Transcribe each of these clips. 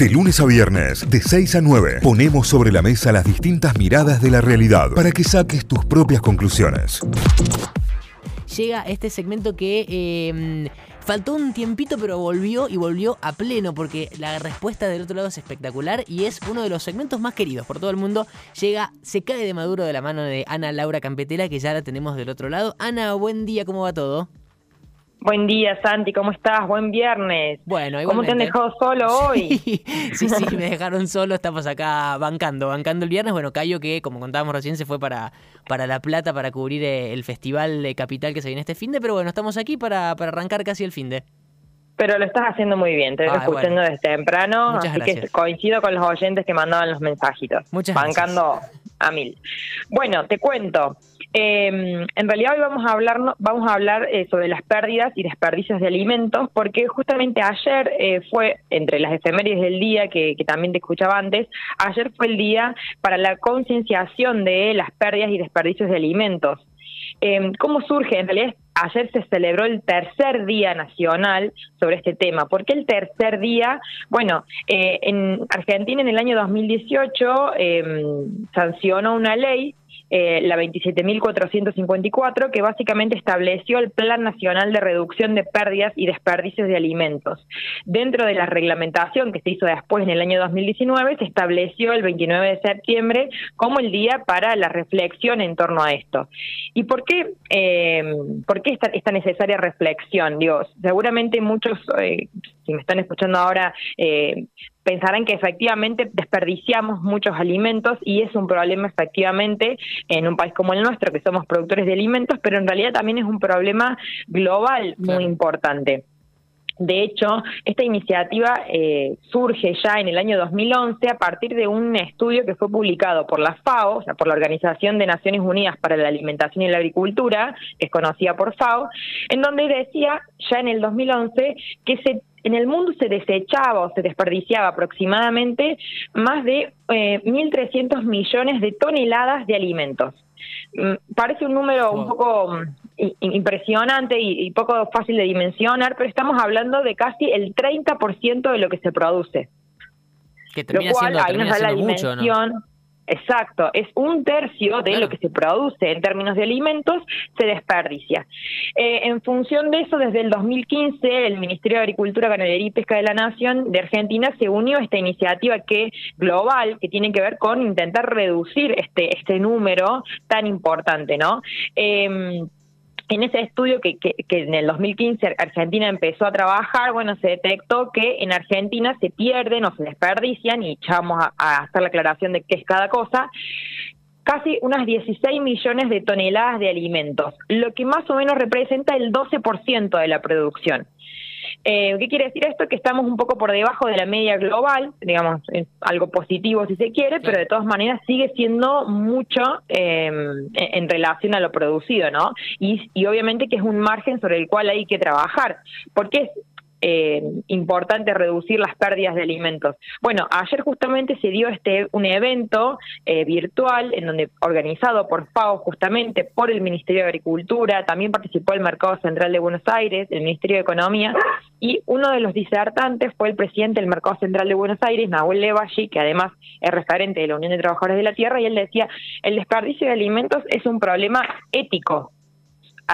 De lunes a viernes, de 6 a 9, ponemos sobre la mesa las distintas miradas de la realidad para que saques tus propias conclusiones. Llega este segmento que eh, faltó un tiempito, pero volvió y volvió a pleno, porque la respuesta del otro lado es espectacular y es uno de los segmentos más queridos por todo el mundo. Llega, se cae de maduro de la mano de Ana Laura Campetela, que ya la tenemos del otro lado. Ana, buen día, ¿cómo va todo? Buen día, Santi, ¿cómo estás? Buen viernes. Bueno, ¿Cómo te han dejado solo hoy? Sí, sí, me dejaron solo, estamos acá bancando, bancando el viernes. Bueno, Cayo que, como contábamos recién, se fue para, para La Plata para cubrir eh, el festival de Capital que se viene este fin de, pero bueno, estamos aquí para, para arrancar casi el fin de. Pero lo estás haciendo muy bien, te vengo escuchando desde temprano, Muchas así que coincido con los oyentes que mandaban los mensajitos. Muchas bancando a mil. Bueno, te cuento. Eh, en realidad hoy vamos a hablar, vamos a hablar eh, sobre las pérdidas y desperdicios de alimentos, porque justamente ayer eh, fue, entre las efemérides del día que, también te escuchaba antes, ayer fue el día para la concienciación de las pérdidas y desperdicios de alimentos. Em, ¿Cómo surge? En realidad ayer se celebró el tercer día nacional sobre este tema. ¿Por qué el tercer día? Bueno, eh, en Argentina en el año 2018 em, sancionó una ley eh, la 27.454, que básicamente estableció el Plan Nacional de Reducción de Pérdidas y Desperdicios de Alimentos. Dentro de la reglamentación que se hizo después en el año 2019, se estableció el 29 de septiembre como el día para la reflexión en torno a esto. ¿Y por qué, eh, por qué esta, necesaria reflexión? Digo, seguramente muchos, eh, si me están escuchando ahora, eh, pensarán que efectivamente desperdiciamos muchos alimentos y es un problema efectivamente en un país como el nuestro, que somos productores de alimentos, pero en realidad también es un problema global muy importante. De hecho, esta iniciativa eh, surge ya en el año 2011 a partir de un estudio que fue publicado por la FAO, o sea, por la Organización de Naciones Unidas para la Alimentación y la Agricultura, que es conocida por FAO, en donde decía ya en el 2011 que se en el mundo se desechaba o se desperdiciaba aproximadamente más de eh, 1.300 millones de toneladas de alimentos. Mm, parece un número un poco mm, impresionante y, poco fácil de dimensionar, pero estamos hablando de casi el 30% de lo que se produce. Que termina lo cual, siendo, ahí nos da la dimensión. Exacto, es un tercio de lo que se produce en términos de alimentos se desperdicia. Eh, en función de eso, desde el 2015, el Ministerio de Agricultura, Ganadería y Pesca de la Nación de Argentina se unió a esta iniciativa que global, que tiene que ver con intentar reducir este, este número tan importante, ¿no? Eh, en ese estudio que, que, en el 2015 Argentina empezó a trabajar, bueno, se detectó que en Argentina se pierden o se desperdician, y echamos a, a hacer la aclaración de qué es cada cosa, casi unas 16 millones de toneladas de alimentos, lo que más o menos representa el 12% de la producción. Eh, ¿Qué quiere decir esto? Que estamos un poco por debajo de la media global, digamos, algo positivo si se quiere, pero de todas maneras sigue siendo mucho em, en relación a lo producido, ¿no? Y, y obviamente que es un margen sobre el cual hay que trabajar, porque eh, importante reducir las pérdidas de alimentos. Bueno, ayer justamente se dio este un evento eh, virtual en donde organizado por FAO justamente por el Ministerio de Agricultura, también participó el Mercado Central de Buenos Aires, el Ministerio de Economía y uno de los disertantes fue el presidente del Mercado Central de Buenos Aires, Nahuel Levashi, que además es referente de la Unión de Trabajadores de la Tierra y él decía, el desperdicio de alimentos es un problema ético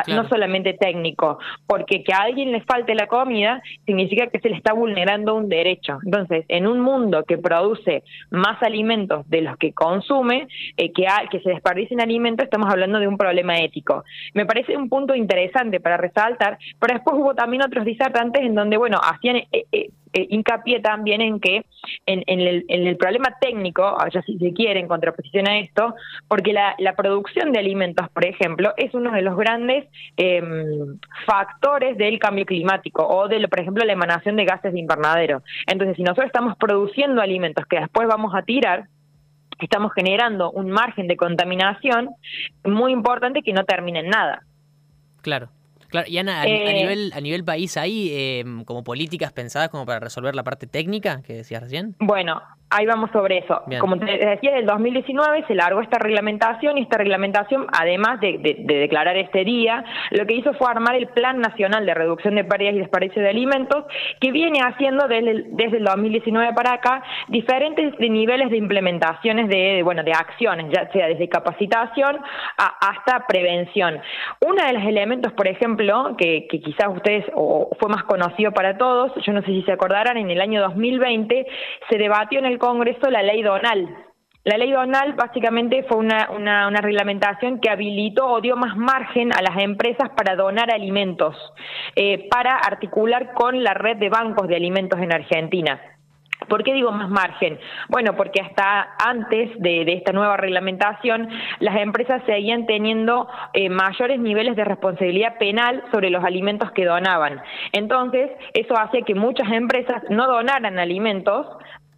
no solamente técnico, porque que a alguien le falte la comida significa que se le está vulnerando un derecho. Entonces, en un mundo que produce más alimentos de los que consume, eh, que, que se desperdicien alimentos, estamos hablando de un problema ético. Me parece un punto interesante para resaltar, pero después hubo también otros disertantes en donde, bueno, hacían... Eh, eh, eh, hincapié también en que en, el, problema técnico, ya si se quiere, en contraposición a esto, porque la, producción de alimentos, por ejemplo, es uno de los grandes em, factores del cambio climático o de, por ejemplo, la emanación de gases de invernadero. Entonces, si nosotros estamos produciendo alimentos que después vamos a tirar, estamos generando un margen de contaminación muy importante que no termine en nada. Claro. Claro, y Ana, a, eh, nivel, a nivel país, ¿hay em, como políticas pensadas como para resolver la parte técnica que decías recién? Bueno, Ahí vamos sobre eso. Como te decía, en el 2019 se largó esta reglamentación y esta reglamentación, además de, declarar este día, lo que hizo fue armar el Plan Nacional de Reducción de Pérdidas y Desperdicios de Alimentos, que viene haciendo desde el, desde el 2019 para acá diferentes niveles de implementaciones de, bueno, de acciones, ya sea desde capacitación hasta prevención. Uno de los elementos, por ejemplo, que, que quizás ustedes, o fue más conocido para todos, yo no sé si se acordarán, en el año 2020 se debatió en el Congreso la ley Donal. La ley Donal básicamente fue una, una, reglamentación que habilitó o dio más margen a las empresas para donar alimentos, eh, para articular con la red de bancos de alimentos en Argentina. ¿Por qué digo más margen? Bueno, porque hasta antes de, esta nueva reglamentación, las empresas seguían teniendo eh, mayores niveles de responsabilidad penal sobre los alimentos que donaban. Entonces, eso hacía que muchas empresas no donaran alimentos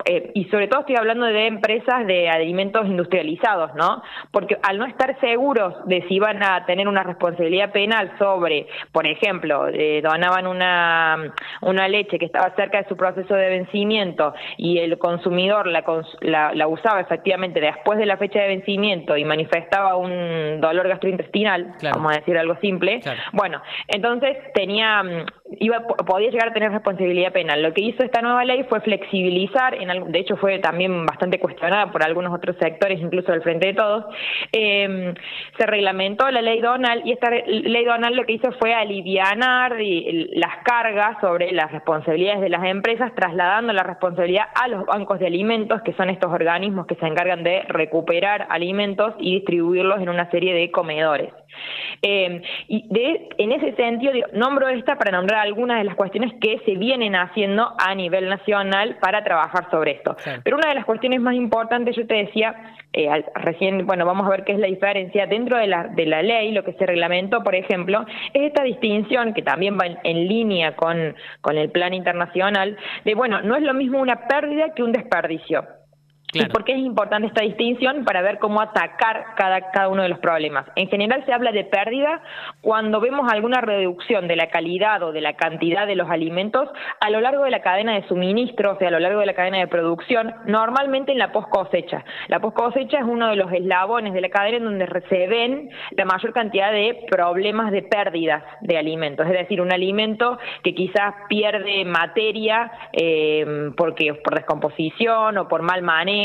eh, y sobre todo estoy hablando de empresas de alimentos industrializados, ¿no? Porque al no estar seguros de si iban a tener una responsabilidad penal sobre, por ejemplo, eh, donaban una, una leche que estaba cerca de su proceso de vencimiento y el consumidor la, la, usaba efectivamente después de la fecha de vencimiento y manifestaba un dolor gastrointestinal, vamos a decir algo simple, bueno, entonces tenía, mm, iba, podía llegar a tener responsabilidad penal. Lo que hizo esta nueva ley fue flexibilizar en de hecho fue también bastante cuestionada por algunos otros sectores, incluso del Frente de Todos, eh, se reglamentó la ley Donald y esta ley Donald lo que hizo fue alivianar las cargas sobre las responsabilidades de las empresas, trasladando la responsabilidad a los bancos de alimentos, que son estos organismos que se encargan de recuperar alimentos y distribuirlos en una serie de comedores. Eh, y de, en ese sentido, nombro esta para nombrar algunas de las cuestiones que se vienen haciendo a nivel nacional para trabajar sobre esto. Pero una de las cuestiones más importantes, yo te decía, eh, recién, bueno, vamos a ver qué es la diferencia. Dentro de la, de la ley, lo que se reglamentó, por ejemplo, es esta distinción que también va en, línea con, con el plan internacional, de, bueno, no es lo mismo una pérdida que un desperdicio. ¿Y por qué es importante esta distinción? Para ver cómo atacar cada, cada uno de los problemas. En general se habla de pérdida cuando vemos alguna reducción de la calidad o de la cantidad de los alimentos a lo largo de la cadena de suministro, o sea, a lo largo de la cadena de producción, normalmente en la post cosecha. La post cosecha es uno de los eslabones de la cadena en donde se ven la mayor cantidad de problemas de pérdidas de alimentos. Es decir, un alimento que quizás pierde materia eh, porque por descomposición o por mal manejo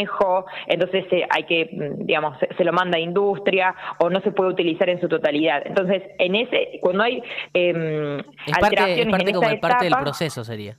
entonces eh, hay que, mm, digamos, se, lo manda a industria o no se puede utilizar en su totalidad. Entonces, en ese, cuando hay eh, es parte, como parte del proceso sería.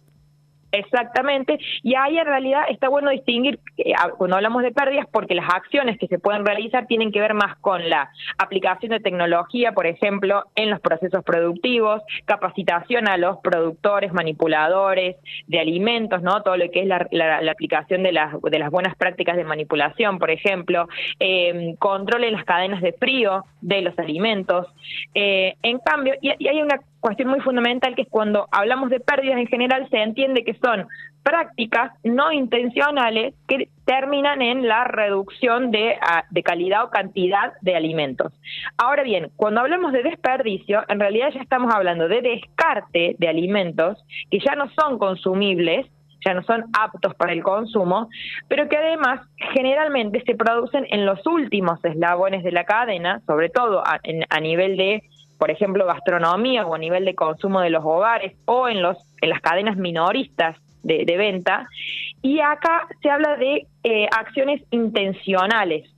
Exactamente, y ahí en realidad está bueno distinguir eh, cuando hablamos de pérdidas porque las acciones que se pueden realizar tienen que ver más con la aplicación de tecnología, por ejemplo, en los procesos productivos, capacitación a los productores, manipuladores de alimentos, ¿no? Todo lo que es la, aplicación de las, de las buenas prácticas de manipulación, por ejemplo, eh, control en las cadenas de frío de los alimentos. Eh, en cambio, y hay una cuestión muy fundamental que es cuando hablamos de pérdidas en general se entiende que son prácticas no intencionales que terminan en la reducción de, ah, de, calidad o cantidad de alimentos. Ahora bien, cuando hablamos de desperdicio, en realidad ya estamos hablando de descarte de alimentos que ya no son consumibles, ya no son aptos para el consumo, pero que además generalmente se producen en los últimos eslabones de la cadena, sobre todo a nivel de por ejemplo, gastronomía o a nivel de consumo de los hogares o en, los, en las cadenas minoristas de, venta. Y acá se habla de eh, acciones intencionales,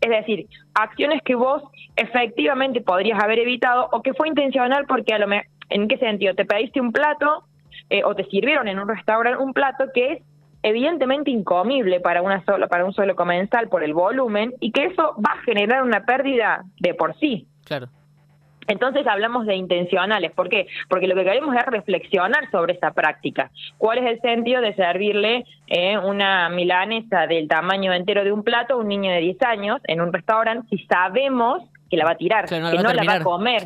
es decir, acciones que vos efectivamente podrías haber evitado o que fue intencional porque a lo mejor, ¿en qué sentido? Te pediste un plato eh, o te sirvieron en un restaurante un plato que es evidentemente incomible para una sola, para un solo comensal por el volumen y que eso va a generar una pérdida de por sí. Claro. Entonces hablamos de intencionales. ¿Por qué? Porque lo que queremos es reflexionar sobre esta práctica. ¿Cuál es el sentido de servirle eh, una milanesa del tamaño entero de un plato a un niño de 10 años en un restaurante si sabemos que la va a tirar, que no la va a comer?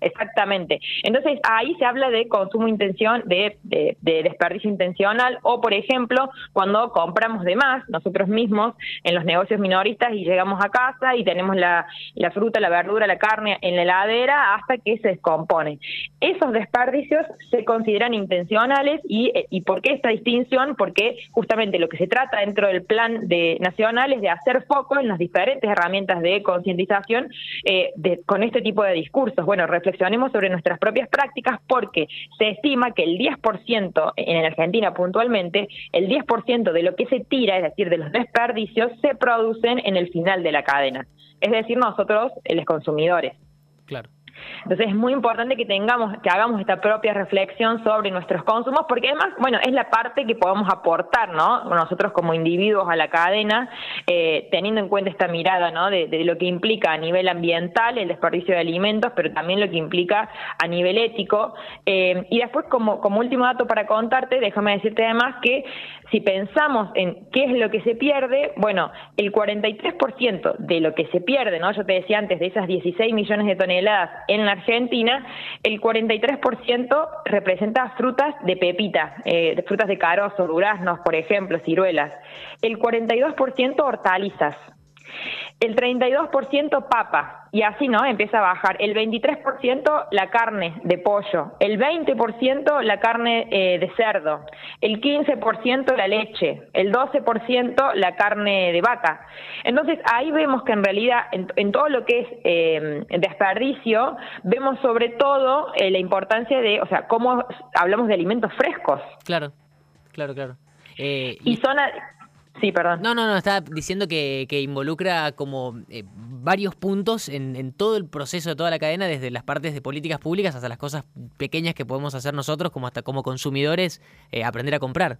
Exactamente. Entonces ahí se habla de consumo intención, de, de, desperdicio intencional o, por ejemplo, cuando compramos de más nosotros mismos en los negocios minoristas y llegamos a casa y tenemos la, fruta, la verdura, la carne en la heladera hasta que se descompone. Esos desperdicios se consideran intencionales y, y ¿por qué esta distinción? Porque justamente lo que se trata dentro del plan de nacional es de hacer foco en las diferentes herramientas de concientización eh, con este tipo de discursos. Bueno, reflexionemos sobre nuestras propias prácticas porque se estima que el 10%, en Argentina puntualmente, el 10% de lo que se tira, es decir, de los desperdicios, se producen en el final de la cadena. Es decir, nosotros, los consumidores. Entonces es muy importante que tengamos, que hagamos esta propia reflexión sobre nuestros consumos, porque además, bueno, es la parte que podemos aportar, ¿no? Nosotros como individuos a la cadena, eh, teniendo en cuenta esta mirada, ¿no? De, lo que implica a nivel ambiental el desperdicio de alimentos, pero también lo que implica a nivel ético. Eh, y después, como, como último dato para contarte, déjame decirte además que si pensamos en qué es lo que se pierde, bueno, el 43% de lo que se pierde, ¿no? Yo te decía antes, de esas 16 millones de toneladas en la Argentina, el 43% representa frutas de pepita, eh, frutas de carozo, duraznos, por ejemplo, ciruelas. El 42% hortalizas el 32% papa, y así, ¿no? Empieza a bajar. El 23% la carne de pollo, el 20% la carne eh, de cerdo, el 15% la leche, el 12% la carne de vaca. Entonces, ahí vemos que en realidad, en, todo lo que es eh, desperdicio, vemos sobre todo eh, la importancia de, o sea, cómo hablamos de alimentos frescos. Claro, claro, claro. y, son... Sí, perdón. No, no, no, estaba diciendo que, involucra como eh, varios puntos en, todo el proceso de toda la cadena, desde las partes de políticas públicas hasta las cosas pequeñas que podemos hacer nosotros, como hasta como consumidores, eh, aprender a comprar.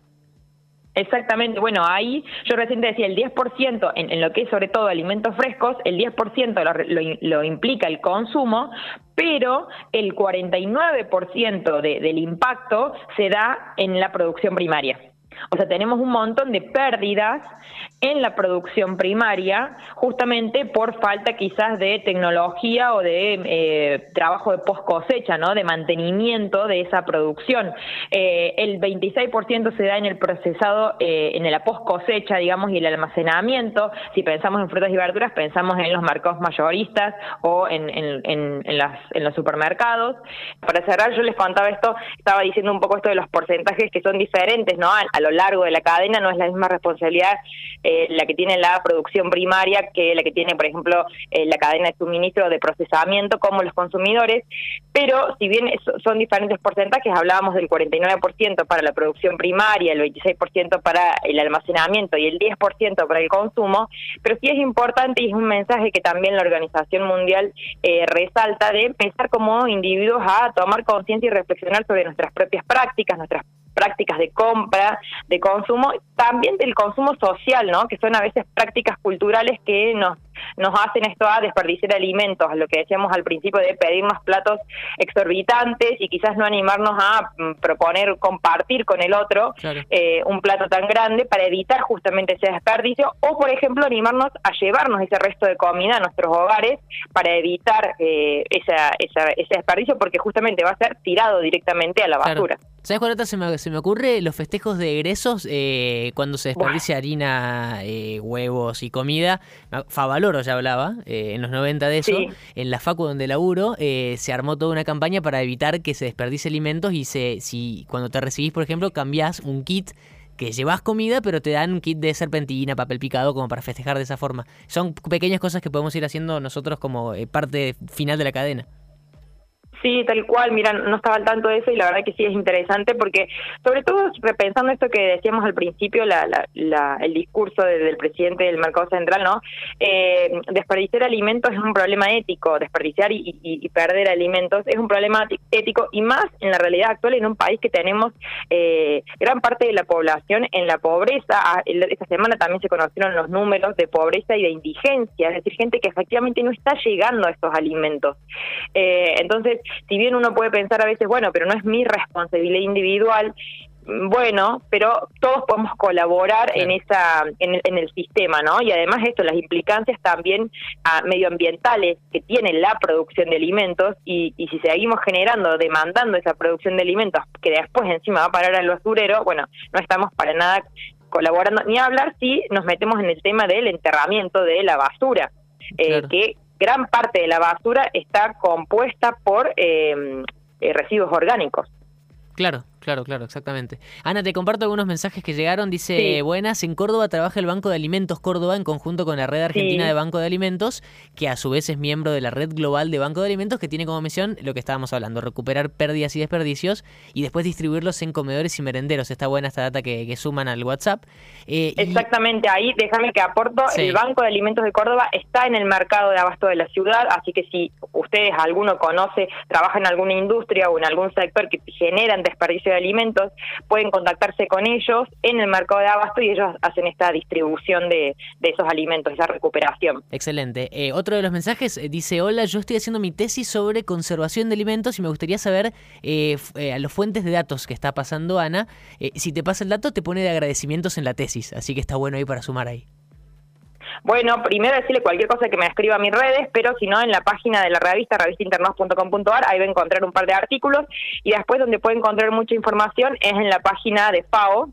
Exactamente, bueno, ahí yo recién decía el 10% en, en, lo que es sobre todo alimentos frescos, el 10% lo, lo, implica el consumo, pero el 49% de, del impacto se da en la producción primaria. O sea, tenemos un montón de pérdidas en la producción primaria, justamente por falta quizás de tecnología o de eh, trabajo de post cosecha, ¿no? De mantenimiento de esa producción. Eh, el 26% se da en el procesado, eh, en la post cosecha, digamos, y el almacenamiento. Si pensamos en frutas y verduras, pensamos en los mercados mayoristas o en, en, en los supermercados. Para cerrar, yo les contaba esto, estaba diciendo un poco esto de los porcentajes que son diferentes, ¿no? A, a largo de la cadena no es la misma responsabilidad eh, la que tiene la producción primaria que la que tiene, por ejemplo, eh, la cadena de suministro de procesamiento como los consumidores, pero si bien son diferentes porcentajes, hablábamos del 49% para la producción primaria, el 26% para el almacenamiento y el 10% para el consumo, pero sí es importante y es un mensaje que también la Organización Mundial eh, resalta de empezar como individuos a tomar conciencia y reflexionar sobre nuestras propias prácticas, nuestras prácticas de compra, de consumo, también del consumo social, ¿no? Que son a veces prácticas culturales que nos nos hacen esto a desperdiciar alimentos, lo que decíamos al principio de pedir más platos exorbitantes y quizás no animarnos a mm, proponer compartir con el otro eh, un plato tan grande para evitar justamente ese desperdicio o, por ejemplo, animarnos a llevarnos ese resto de comida a nuestros hogares para evitar eh, esa, ese desperdicio porque justamente va a ser tirado directamente a la basura. ¿Sabes cuál se me, se me ocurre? Los festejos de egresos, eh, cuando se desperdicia harina, huevos y comida. Ya hablaba, eh, en los 90 de eso. En la facu donde laburo, eh, se armó toda una campaña para evitar que se desperdice alimentos y se, si cuando te recibís, por ejemplo, cambiás un kit que llevas comida, pero te dan un kit de serpentina, papel picado, como para festejar de esa forma. Son pequeñas cosas que podemos ir haciendo nosotros como eh, parte final de la cadena. Sí, tal cual, mira, no estaba al tanto de eso y la verdad que sí es interesante porque, sobre todo repensando esto que decíamos al principio, la, la, el discurso del presidente del Mercado Central, ¿no? Eh, desperdiciar alimentos es un problema ético, desperdiciar y, y, perder alimentos es un problema ético y más en la realidad actual en un país que tenemos eh, gran parte de la población en la pobreza. Ah, esta semana también se conocieron los números de pobreza y de indigencia, es decir, gente que efectivamente no está llegando a estos alimentos. Eh, entonces, si bien uno puede pensar a veces, bueno, pero no es mi responsabilidad individual, bueno, pero todos podemos colaborar en esa en el, sistema, ¿no? Y además esto, las implicancias también ah, medioambientales que tiene la producción de alimentos y, y, si seguimos generando, demandando esa producción de alimentos que después encima va a parar al basurero, bueno, no estamos para nada colaborando, ni hablar si nos metemos en el tema del enterramiento de la basura, eh, que gran parte de la basura está compuesta por eh, eh, residuos orgánicos. Claro, Claro, claro, exactamente. Ana, te comparto algunos mensajes que llegaron. Dice, buenas, en Córdoba trabaja el Banco de Alimentos Córdoba en conjunto con la Red Argentina de Banco de Alimentos, que a su vez es miembro de la Red Global de Banco de Alimentos, que tiene como misión lo que estábamos hablando, recuperar pérdidas y desperdicios y después distribuirlos en comedores y merenderos. Está buena esta data que, suman al WhatsApp. Eh, Exactamente, ahí déjame que aporto, el Banco de Alimentos de Córdoba está en el mercado de abasto de la ciudad, así que si ustedes, alguno conoce, trabaja en alguna industria o en algún sector que generan desperdicio de alimentos, pueden contactarse con ellos en el mercado de abasto y ellos hacen esta distribución de, esos alimentos, esa recuperación. Excelente. Eh, otro de los mensajes eh, dice, hola, yo estoy haciendo mi tesis sobre conservación de alimentos y me gustaría saber eh, a los fuentes de datos que está pasando Ana. si te pasa el dato, te pone de agradecimientos en la tesis, así que está bueno ahí para sumar ahí. Bueno, primero decirle cualquier cosa que me escriba a mis redes, pero si no, en la página de la revista, revistainternos.com.ar, ahí va a encontrar un par de artículos y después donde puede encontrar mucha información es en la página de FAO,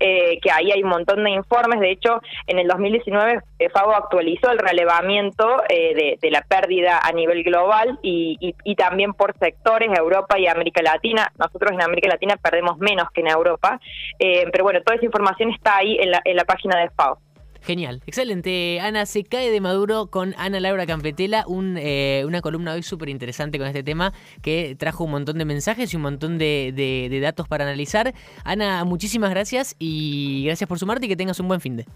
eh, que ahí hay un montón de informes. De hecho, en el 2019 eh, FAO actualizó el relevamiento eh, de, la pérdida a nivel global y, también por sectores, Europa y América Latina. Nosotros en América Latina perdemos menos que en Europa, pero bueno, toda esa información está ahí en la, en la página de FAO. Genial, excelente. Ana, se cae de Maduro con Ana Laura Campetela, un, eh, una columna hoy súper interesante con este tema que trajo un montón de mensajes y un montón de, de datos para analizar. Ana, muchísimas gracias y gracias por sumarte y que tengas un buen fin de.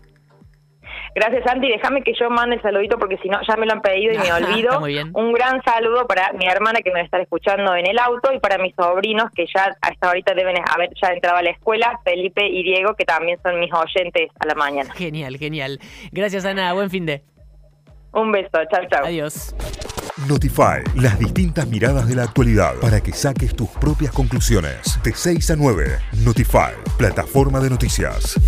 Gracias, Santi. Déjame que yo mande el saludito porque si no, ya me lo han pedido y me olvido. Un gran saludo para mi hermana que me va a estar escuchando en el auto y para mis sobrinos que ya hasta ahorita deben haber ya entrado a la escuela, Felipe y Diego, que también son mis oyentes a la mañana. Genial, genial. Gracias, Ana. Buen fin de. Un beso. Chao, chao. Adiós. Notify, las distintas miradas de la actualidad para que saques tus propias conclusiones. De 6 a 9, Notify, plataforma de noticias.